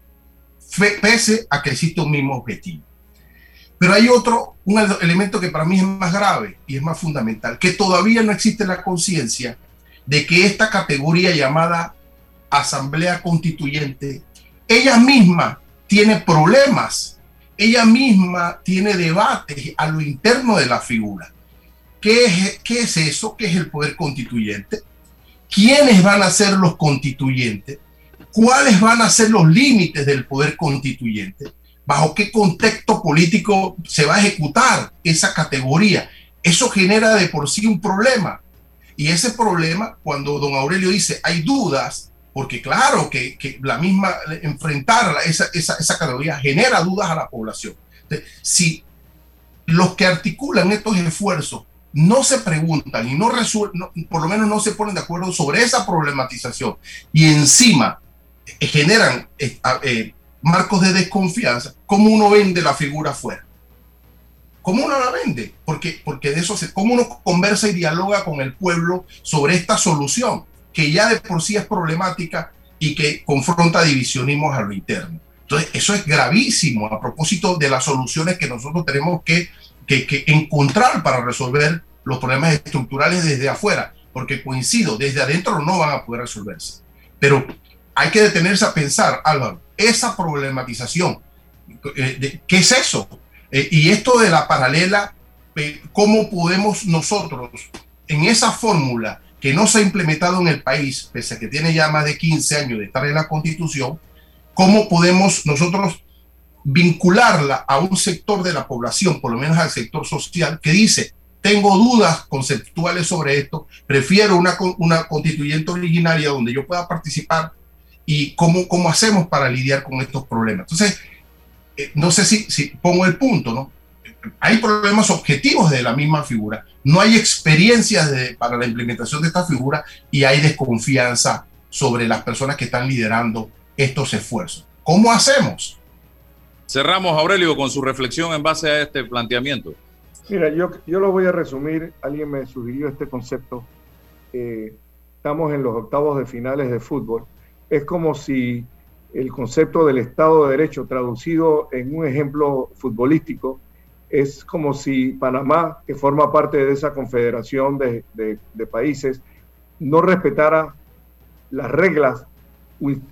pese a que existe un mismo objetivo. Pero hay otro, un elemento que para mí es más grave y es más fundamental, que todavía no existe la conciencia de que esta categoría llamada Asamblea Constituyente, ella misma tiene problemas, ella misma tiene debates a lo interno de la figura. ¿Qué es, qué es eso? ¿Qué es el poder constituyente? ¿Quiénes van a ser los constituyentes? ¿Cuáles van a ser los límites del poder constituyente? ¿Bajo qué contexto político se va a ejecutar esa categoría? Eso genera de por sí un problema. Y ese problema, cuando don Aurelio dice hay dudas, porque claro que, la misma, enfrentar esa, esa, esa, categoría genera dudas a la población. si los que articulan estos esfuerzos no se preguntan y no resuelven, por lo menos no se ponen de acuerdo sobre esa problematización y encima eh, generan eh, eh, marcos de desconfianza, ¿cómo uno vende la figura afuera? ¿Cómo uno la vende? Porque, porque de eso se, ¿cómo uno conversa y dialoga con el pueblo sobre esta solución? que ya de por sí es problemática y que confronta divisionismos a lo interno. Entonces, eso es gravísimo a propósito de las soluciones que nosotros tenemos que, que, encontrar para resolver los problemas estructurales desde afuera, porque coincido, desde adentro no van a poder resolverse. Pero hay que detenerse a pensar, Álvaro, esa problematización, eh, ¿qué es eso? Eh, y esto de la paralela, eh, ¿cómo podemos nosotros en esa fórmula que no se ha implementado en el país, pese a que tiene ya más de 15 años de estar en la constitución, ¿cómo podemos nosotros vincularla a un sector de la población, por lo menos al sector social, que dice, tengo dudas conceptuales sobre esto, prefiero una, una constituyente originaria donde yo pueda participar y cómo, cómo hacemos para lidiar con estos problemas. Entonces, eh, no sé si, si pongo el punto, ¿no? Hay problemas objetivos de la misma figura, no hay experiencias para la implementación de esta figura y hay desconfianza sobre las personas que están liderando estos esfuerzos. ¿Cómo hacemos? Cerramos, Aurelio, con su reflexión en base a este planteamiento. Mira, yo, yo lo voy a resumir. Alguien me sugirió este concepto. Eh, estamos en los octavos de finales de fútbol. Es como si el concepto del Estado de Derecho traducido en un ejemplo futbolístico es como si Panamá, que forma parte de esa confederación de, países, no respetara las reglas,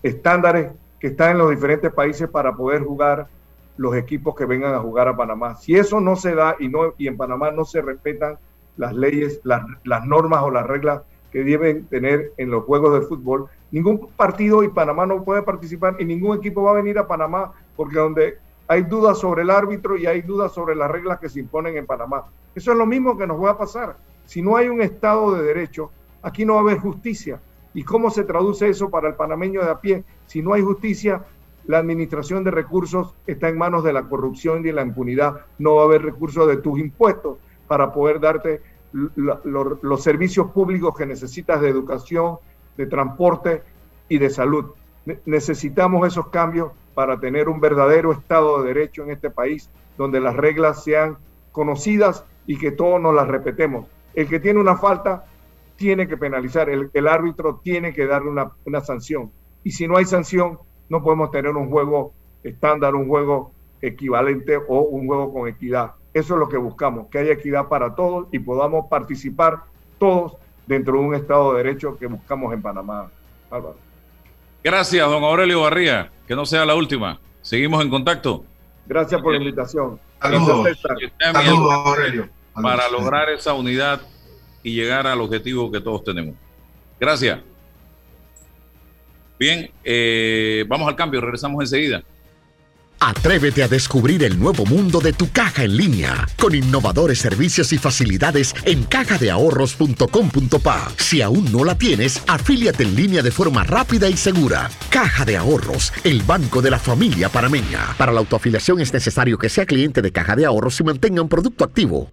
estándares que están en los diferentes países para poder jugar los equipos que vengan a jugar a Panamá. Si eso no se da y, no, y en Panamá no se respetan las leyes, las, las normas o las reglas que deben tener en los juegos de fútbol, ningún partido y Panamá no puede participar y ningún equipo va a venir a Panamá porque donde hay dudas sobre el árbitro y hay dudas sobre las reglas que se imponen en Panamá. Eso es lo mismo que nos va a pasar. Si no hay un Estado de Derecho, aquí no va a haber justicia. ¿Y cómo se traduce eso para el panameño de a pie? Si no hay justicia, la administración de recursos está en manos de la corrupción y de la impunidad. No va a haber recursos de tus impuestos para poder darte los servicios públicos que necesitas de educación, de transporte y de salud. Necesitamos esos cambios para tener un verdadero Estado de Derecho en este país, donde las reglas sean conocidas y que todos nos las repetemos. El que tiene una falta tiene que penalizar, el, árbitro tiene que darle una, una sanción. Y si no hay sanción, no podemos tener un juego estándar, un juego equivalente o un juego con equidad. Eso es lo que buscamos, que haya equidad para todos y podamos participar todos dentro de un Estado de Derecho que buscamos en Panamá. Álvaro. Gracias, don Aurelio Barría. Que no sea la última. Seguimos en contacto. Gracias por la invitación. Saludos. Saludos, Aurelio. Para lograr esa unidad y llegar al objetivo que todos tenemos. Gracias. Bien, eh, vamos al cambio, regresamos enseguida. Atrévete a descubrir el nuevo mundo de tu caja en línea con innovadores servicios y facilidades en cajadeahorros.com.pa. Si aún no la tienes, afíliate en línea de forma rápida y segura. Caja de Ahorros, el banco de la familia parameña. Para la autoafiliación es necesario que sea cliente de Caja de Ahorros y mantenga un producto activo.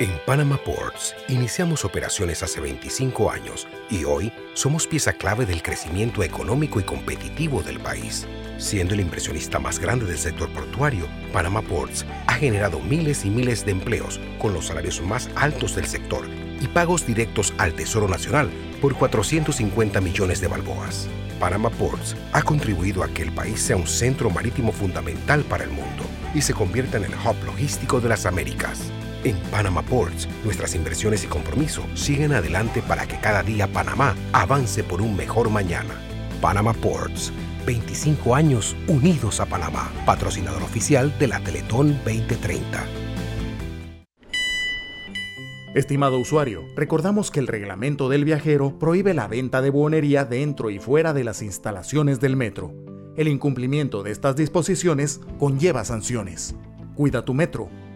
En Panama Ports iniciamos operaciones hace 25 años y hoy somos pieza clave del crecimiento económico y competitivo del país. Siendo el inversionista más grande del sector portuario, Panama Ports ha generado miles y miles de empleos con los salarios más altos del sector y pagos directos al Tesoro Nacional por 450 millones de balboas. Panama Ports ha contribuido a que el país sea un centro marítimo fundamental para el mundo y se convierta en el hub logístico de las Américas. En Panama Ports, nuestras inversiones y compromiso siguen adelante para que cada día Panamá avance por un mejor mañana. Panama Ports, 25 años unidos a Panamá, patrocinador oficial de la Teletón 2030. Estimado usuario, recordamos que el reglamento del viajero prohíbe la venta de buonería dentro y fuera de las instalaciones del metro. El incumplimiento de estas disposiciones conlleva sanciones. Cuida tu metro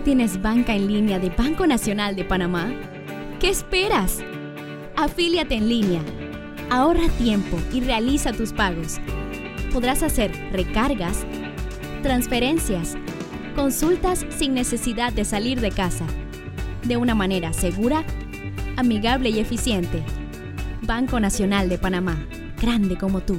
tienes banca en línea de Banco Nacional de Panamá? ¿Qué esperas? Afíliate en línea. Ahorra tiempo y realiza tus pagos. Podrás hacer recargas, transferencias, consultas sin necesidad de salir de casa. De una manera segura, amigable y eficiente. Banco Nacional de Panamá. Grande como tú.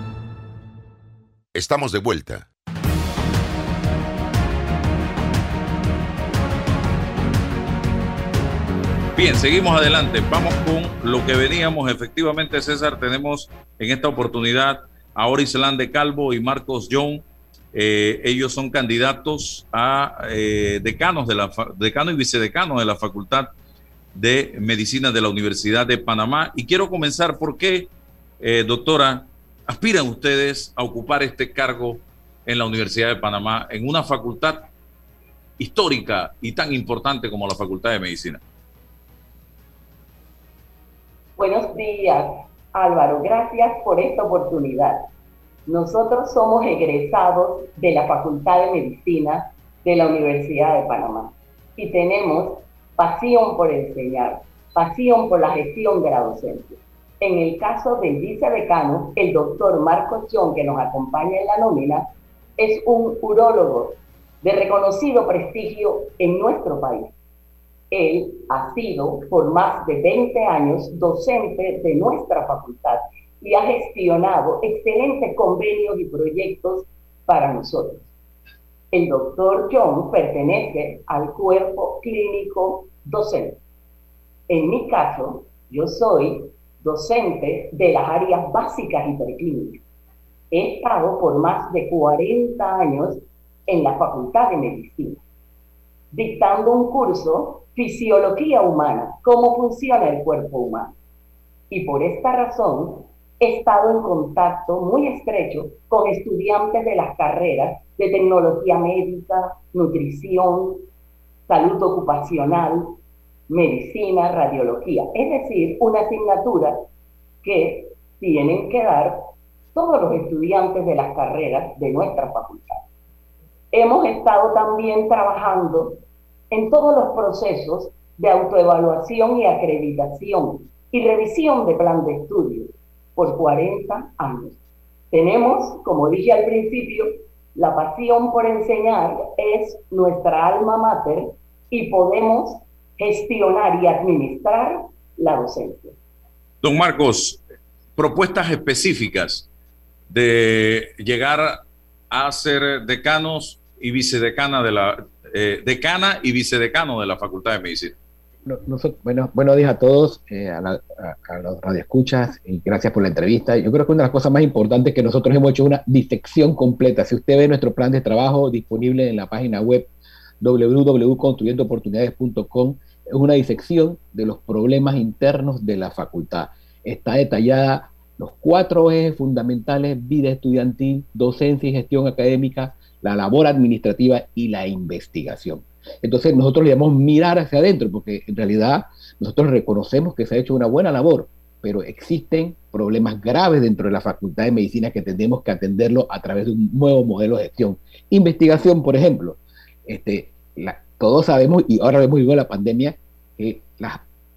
Estamos de vuelta. Bien, seguimos adelante. Vamos con lo que veníamos. Efectivamente, César, tenemos en esta oportunidad a Orislan de Calvo y Marcos John. Eh, ellos son candidatos a eh, decanos de la decano y vicedecanos de la Facultad de Medicina de la Universidad de Panamá. Y quiero comenzar porque, eh, doctora, aspiran ustedes a ocupar este cargo en la Universidad de Panamá, en una facultad histórica y tan importante como la Facultad de Medicina? Buenos días, Álvaro. Gracias por esta oportunidad. Nosotros somos egresados de la Facultad de Medicina de la Universidad de Panamá y tenemos pasión por enseñar, pasión por la gestión de la docencia. En el caso del vicedecano, el doctor Marco Chón, que nos acompaña en la nómina, es un urólogo de reconocido prestigio en nuestro país. Él ha sido por más de 20 años docente de nuestra facultad y ha gestionado excelentes convenios y proyectos para nosotros. El doctor John pertenece al cuerpo clínico docente. En mi caso, yo soy docente de las áreas básicas y preclínicas. He estado por más de 40 años en la Facultad de Medicina, dictando un curso Fisiología Humana, cómo funciona el cuerpo humano. Y por esta razón he estado en contacto muy estrecho con estudiantes de las carreras de tecnología médica, nutrición, salud ocupacional, medicina, radiología. Es decir, una asignatura que tienen que dar todos los estudiantes de las carreras de nuestra facultad. Hemos estado también trabajando en todos los procesos de autoevaluación y acreditación y revisión de plan de estudio por 40 años. Tenemos, como dije al principio, la pasión por enseñar es nuestra alma mater y podemos gestionar y administrar la docencia. Don Marcos, propuestas específicas de llegar a ser decanos y vicedecana de la eh, decana y vicedecano de la Facultad de Medicina bueno, buenos días a todos, eh, a, los radioescuchas, y gracias por la entrevista. Yo creo que una de las cosas más importantes es que nosotros hemos hecho una disección completa. Si usted ve nuestro plan de trabajo disponible en la página web www.construyendooportunidades.com, es una disección de los problemas internos de la facultad. Está detallada los cuatro ejes fundamentales, vida estudiantil, docencia y gestión académica, la labor administrativa y la investigación. Entonces nosotros le debemos mirar hacia adentro, porque en realidad nosotros reconocemos que se ha hecho una buena labor, pero existen problemas graves dentro de la Facultad de Medicina que tenemos que atenderlo a través de un nuevo modelo de gestión. Investigación, por ejemplo. Este, todos sabemos, y ahora hemos vivido la pandemia, que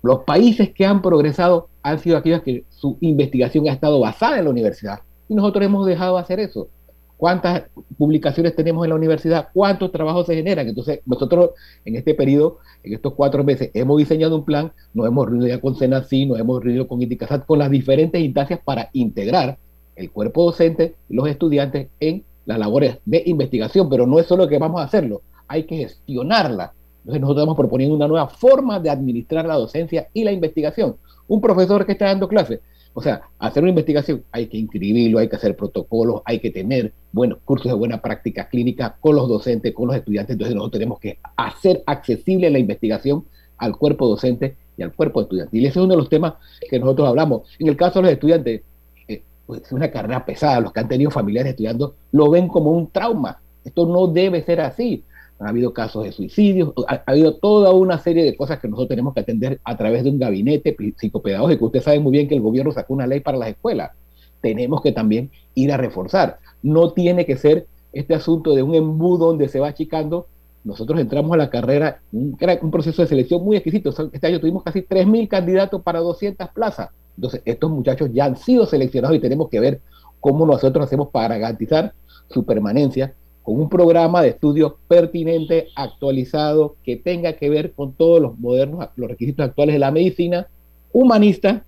los países que han progresado han sido aquellos que su investigación ha estado basada en la universidad. Y nosotros hemos dejado de hacer eso cuántas publicaciones tenemos en la universidad, cuántos trabajos se generan. Entonces, nosotros en este periodo, en estos cuatro meses, hemos diseñado un plan, nos hemos reunido ya con Senací, nos hemos reunido con Indicasat, con las diferentes instancias para integrar el cuerpo docente y los estudiantes en las labores de investigación, pero no es solo que vamos a hacerlo, hay que gestionarla. Entonces nosotros estamos proponiendo una nueva forma de administrar la docencia y la investigación. Un profesor que está dando clases o sea, hacer una investigación hay que inscribirlo, hay que hacer protocolos, hay que tener buenos cursos de buena práctica clínica con los docentes, con los estudiantes. Entonces nosotros tenemos que hacer accesible la investigación al cuerpo docente y al cuerpo estudiantil. Y ese es uno de los temas que nosotros hablamos. En el caso de los estudiantes, eh, pues es una carrera pesada. Los que han tenido familiares estudiando lo ven como un trauma. Esto no debe ser así ha habido casos de suicidios, ha, habido toda una serie de cosas que nosotros tenemos que atender a través de un gabinete psicopedagógico. Usted sabe muy bien que el gobierno sacó una ley para las escuelas. Tenemos que también ir a reforzar. No tiene que ser este asunto de un embudo donde se va achicando. Nosotros entramos a la carrera, un, un proceso de selección muy exquisito. Este año tuvimos casi 3.000 candidatos para 200 plazas. Entonces, estos muchachos ya han sido seleccionados y tenemos que ver cómo nosotros hacemos para garantizar su permanencia con un programa de estudio pertinente, actualizado, que tenga que ver con todos los modernos, los requisitos actuales de la medicina, humanista,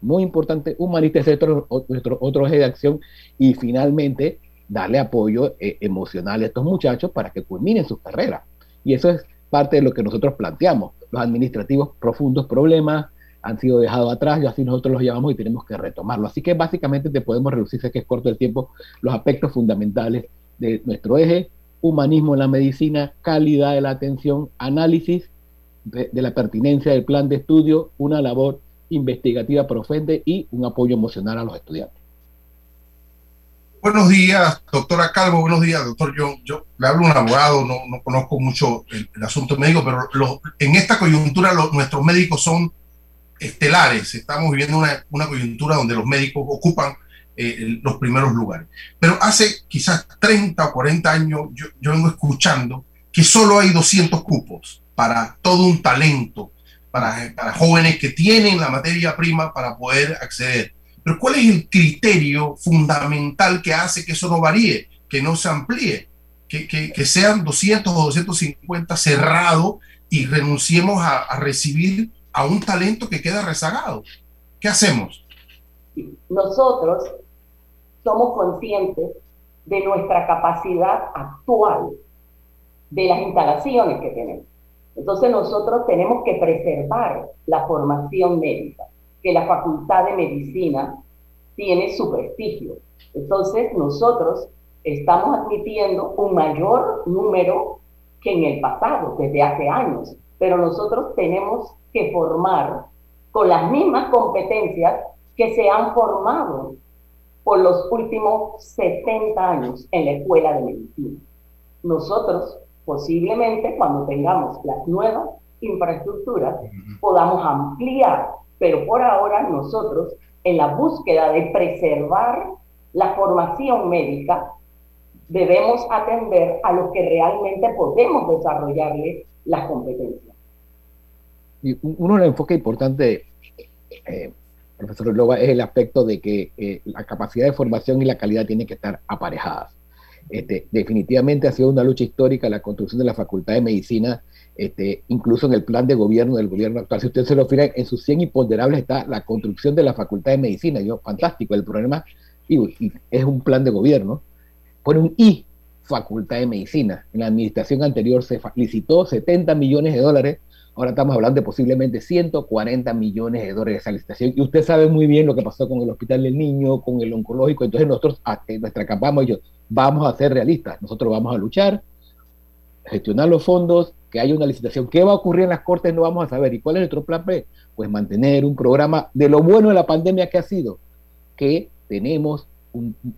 muy importante, humanista es otro eje de acción, y finalmente darle apoyo eh, emocional a estos muchachos para que culminen sus carreras. Y eso es parte de lo que nosotros planteamos. Los administrativos profundos problemas han sido dejados atrás y así nosotros los llamamos y tenemos que retomarlo. Así que básicamente te podemos reducir, sé que es corto el tiempo, los aspectos fundamentales de nuestro eje, humanismo en la medicina, calidad de la atención, análisis de, la pertinencia del plan de estudio, una labor investigativa profunda y un apoyo emocional a los estudiantes. Buenos días, doctora Calvo, buenos días, doctor Yo, yo le hablo a un abogado, no, no conozco mucho el, asunto médico, pero en esta coyuntura nuestros médicos son estelares. Estamos viviendo una, una, coyuntura donde los médicos ocupan eh, los primeros lugares. Pero hace quizás 30 o 40 años yo, vengo escuchando que solo hay 200 cupos para todo un talento, para, jóvenes que tienen la materia prima para poder acceder. Pero ¿cuál es el criterio fundamental que hace que eso no varíe, que no se amplíe, que, que, sean 200 o 250 cerrado y renunciemos a recibir a un talento que queda rezagado? ¿Qué hacemos? Nosotros somos conscientes de nuestra capacidad actual, de las instalaciones que tenemos. Entonces nosotros tenemos que preservar la formación médica, que la Facultad de Medicina tiene su prestigio. Entonces nosotros estamos admitiendo un mayor número que en el pasado, desde hace años, pero nosotros tenemos que formar con las mismas competencias que se han formado por los últimos 70 años en la escuela de medicina. Nosotros posiblemente cuando tengamos las nuevas infraestructuras podamos ampliar, pero por ahora nosotros en la búsqueda de preservar la formación médica debemos atender a los que realmente podemos desarrollarle las competencias. Y uno de los enfoques importantes, eh, profesor Loba, es el aspecto de que eh, la capacidad de formación y la calidad tienen que estar aparejadas. Este, definitivamente ha sido una lucha histórica la construcción de la Facultad de Medicina, este, incluso en el plan de gobierno del gobierno actual. Si usted se lo fija, en sus 100 imponderables está la construcción de la Facultad de Medicina. Yo, fantástico. El problema y es un plan de gobierno. Pone un I, Facultad de Medicina. En la administración anterior se licitó 70 millones de dólares Ahora estamos hablando de posiblemente 140 millones de dólares de esa licitación. Y usted sabe muy bien lo que pasó con el Hospital del Niño, con el oncológico. Entonces nosotros, nuestra campaña, vamos a ser realistas. Nosotros vamos a luchar, gestionar los fondos, que haya una licitación. ¿Qué va a ocurrir en las cortes? No vamos a saber. ¿Y cuál es nuestro plan B? Pues mantener un programa de lo bueno de la pandemia que ha sido, que tenemos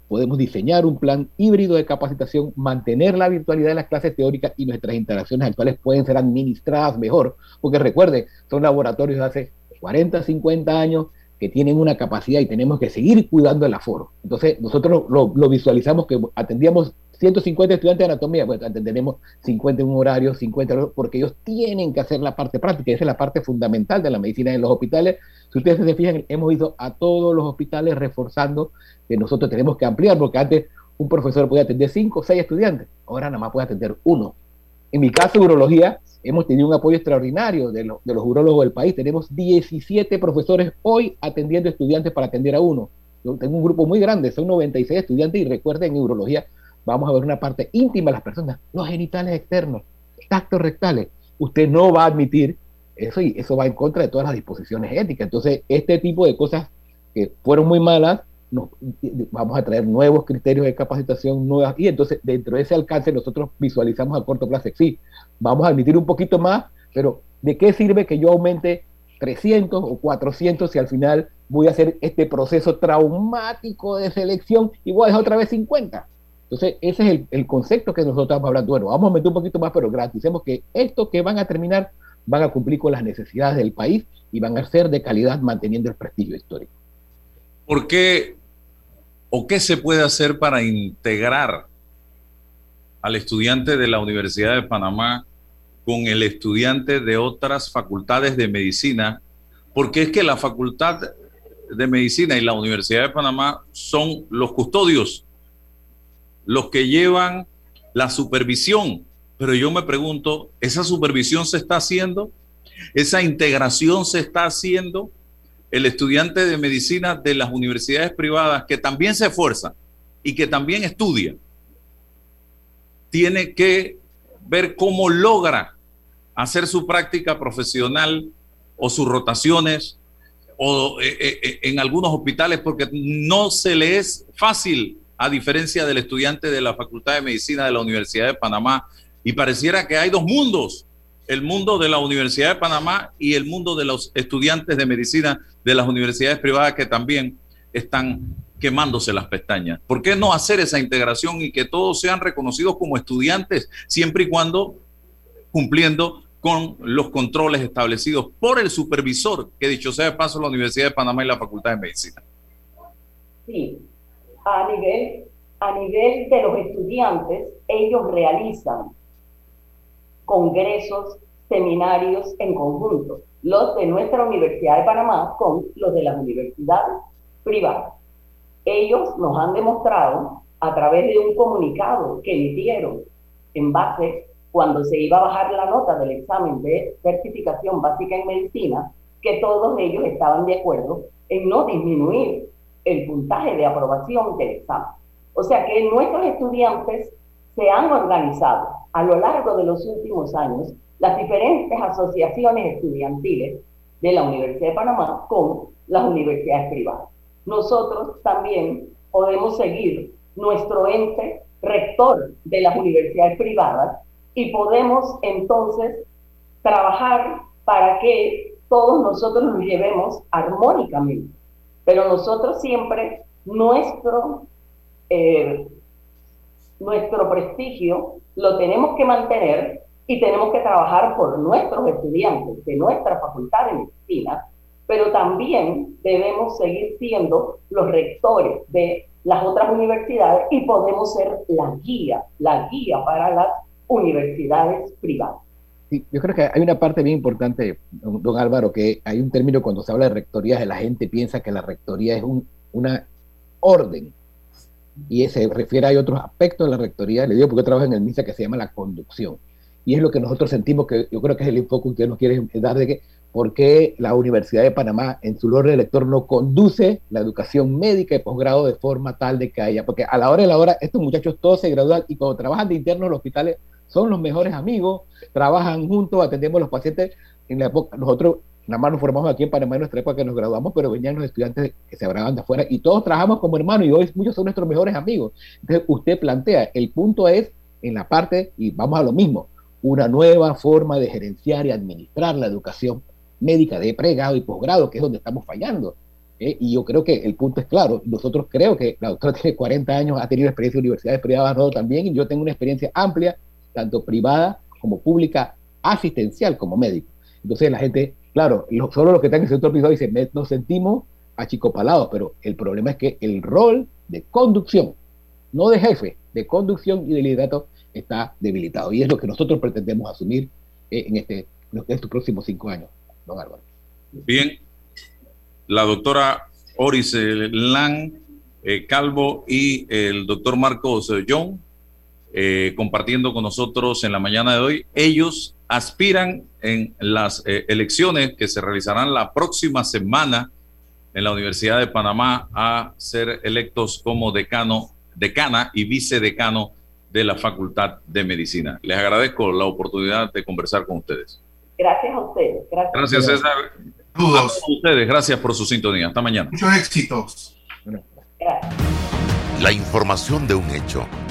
podemos diseñar un plan híbrido de capacitación, mantener la virtualidad de las clases teóricas y nuestras instalaciones actuales pueden ser administradas mejor, porque recuerde, son laboratorios de hace 40, 50 años que tienen una capacidad y tenemos que seguir cuidando el aforo. Entonces, nosotros lo visualizamos que atendíamos 150 estudiantes de anatomía, pues atenderemos 50 en un horario, 50 porque ellos tienen que hacer la parte práctica, esa es la parte fundamental de la medicina en los hospitales. Si ustedes se fijan, hemos ido a todos los hospitales reforzando que nosotros tenemos que ampliar, porque antes un profesor podía atender 5 o 6 estudiantes, ahora nada más puede atender uno. En mi caso, urología, hemos tenido un apoyo extraordinario de, de los urólogos del país. Tenemos 17 profesores hoy atendiendo estudiantes para atender a uno. Yo tengo un grupo muy grande, son 96 estudiantes y recuerden, en urología vamos a ver una parte íntima de las personas, los genitales externos, tactos rectales. Usted no va a admitir eso y eso va en contra de todas las disposiciones éticas. Entonces, este tipo de cosas que fueron muy malas, vamos a traer nuevos criterios de capacitación nuevas y entonces dentro de ese alcance nosotros visualizamos a corto plazo, sí, vamos a admitir un poquito más, pero ¿de qué sirve que yo aumente 300 o 400 si al final voy a hacer este proceso traumático de selección y voy a dejar otra vez 50? Entonces, ese es el, concepto que nosotros estamos hablando. Bueno, vamos a meter un poquito más, pero garanticemos que estos que van a terminar van a cumplir con las necesidades del país y van a ser de calidad manteniendo el prestigio histórico. ¿Por qué o qué se puede hacer para integrar al estudiante de la Universidad de Panamá con el estudiante de otras facultades de medicina? Porque es que la Facultad de Medicina y la Universidad de Panamá son los custodios los que llevan la supervisión. Pero yo me pregunto, ¿esa supervisión se está haciendo? ¿Esa integración se está haciendo? El estudiante de medicina de las universidades privadas, que también se esfuerza y que también estudia, tiene que ver cómo logra hacer su práctica profesional o sus rotaciones o eh, eh, en algunos hospitales porque no se le es fácil a diferencia del estudiante de la Facultad de Medicina de la Universidad de Panamá. Y pareciera que hay dos mundos, el mundo de la Universidad de Panamá y el mundo de los estudiantes de medicina de las universidades privadas que también están quemándose las pestañas. ¿Por qué no hacer esa integración y que todos sean reconocidos como estudiantes, siempre y cuando cumpliendo con los controles establecidos por el supervisor, que dicho sea de paso, la Universidad de Panamá y la Facultad de Medicina? Sí, a nivel, a nivel de los estudiantes, ellos realizan congresos, seminarios en conjunto, los de nuestra Universidad de Panamá con los de las universidades privadas. Ellos nos han demostrado a través de un comunicado que emitieron en base cuando se iba a bajar la nota del examen de certificación básica en medicina, que todos ellos estaban de acuerdo en no disminuir el puntaje de aprobación del examen. O sea que nuestros estudiantes se han organizado a lo largo de los últimos años las diferentes asociaciones estudiantiles de la Universidad de Panamá con las universidades privadas. Nosotros también podemos seguir nuestro ente rector de las universidades privadas y podemos entonces trabajar para que todos nosotros nos llevemos armónicamente. Pero nosotros siempre, nuestro, eh, nuestro prestigio lo tenemos que mantener y tenemos que trabajar por nuestros estudiantes de nuestra facultad de medicina, pero también debemos seguir siendo los rectores de las otras universidades y podemos ser la guía, la guía para las universidades privadas. Sí, yo creo que hay una parte bien importante, don, Álvaro, que hay un término cuando se habla de rectorías, la gente piensa que la rectoría es un, una orden y se refiere a otros aspectos de la rectoría, le digo porque trabajo en el MISA que se llama la conducción. Y es lo que nosotros sentimos que yo creo que es el enfoque que usted nos quiere dar de que por qué la Universidad de Panamá en su orden elector no conduce la educación médica y posgrado de forma tal de que haya, porque a la hora de la hora estos muchachos todos se gradúan y cuando trabajan de internos en los hospitales son los mejores amigos, trabajan juntos, atendemos a los pacientes. En la época, nosotros nada más nos formamos aquí en Panamá en nuestra época que nos graduamos, pero venían los estudiantes que se abraban de afuera y todos trabajamos como hermanos y hoy muchos son nuestros mejores amigos. Entonces usted plantea, el punto es en la parte, y vamos a lo mismo, una nueva forma de gerenciar y administrar la educación médica de pregrado y posgrado, que es donde estamos fallando. ¿eh? Y yo creo que el punto es claro. Nosotros creo que la doctora tiene 40 años, ha tenido experiencia en universidades privadas, también, y yo tengo una experiencia amplia tanto privada como pública, asistencial como médico. Entonces la gente, claro, solo los que están en el sector privado dicen, nos sentimos achicopalados, pero el problema es que el rol de conducción, no de jefe, de conducción y de liderato está debilitado. Y es lo que nosotros pretendemos asumir eh, en, este, en estos próximos cinco años, don Álvaro. Bien, la doctora Oris Lan eh, Calvo y el doctor Marcos John eh, compartiendo con nosotros en la mañana de hoy. Ellos aspiran en las eh, elecciones que se realizarán la próxima semana en la Universidad de Panamá a ser electos como decano, decana y vicedecano de la Facultad de Medicina. Les agradezco la oportunidad de conversar con ustedes. Gracias a ustedes. Gracias, gracias César. Saludos. A ustedes, gracias por su sintonía. Hasta mañana. Muchos éxitos. La información de un hecho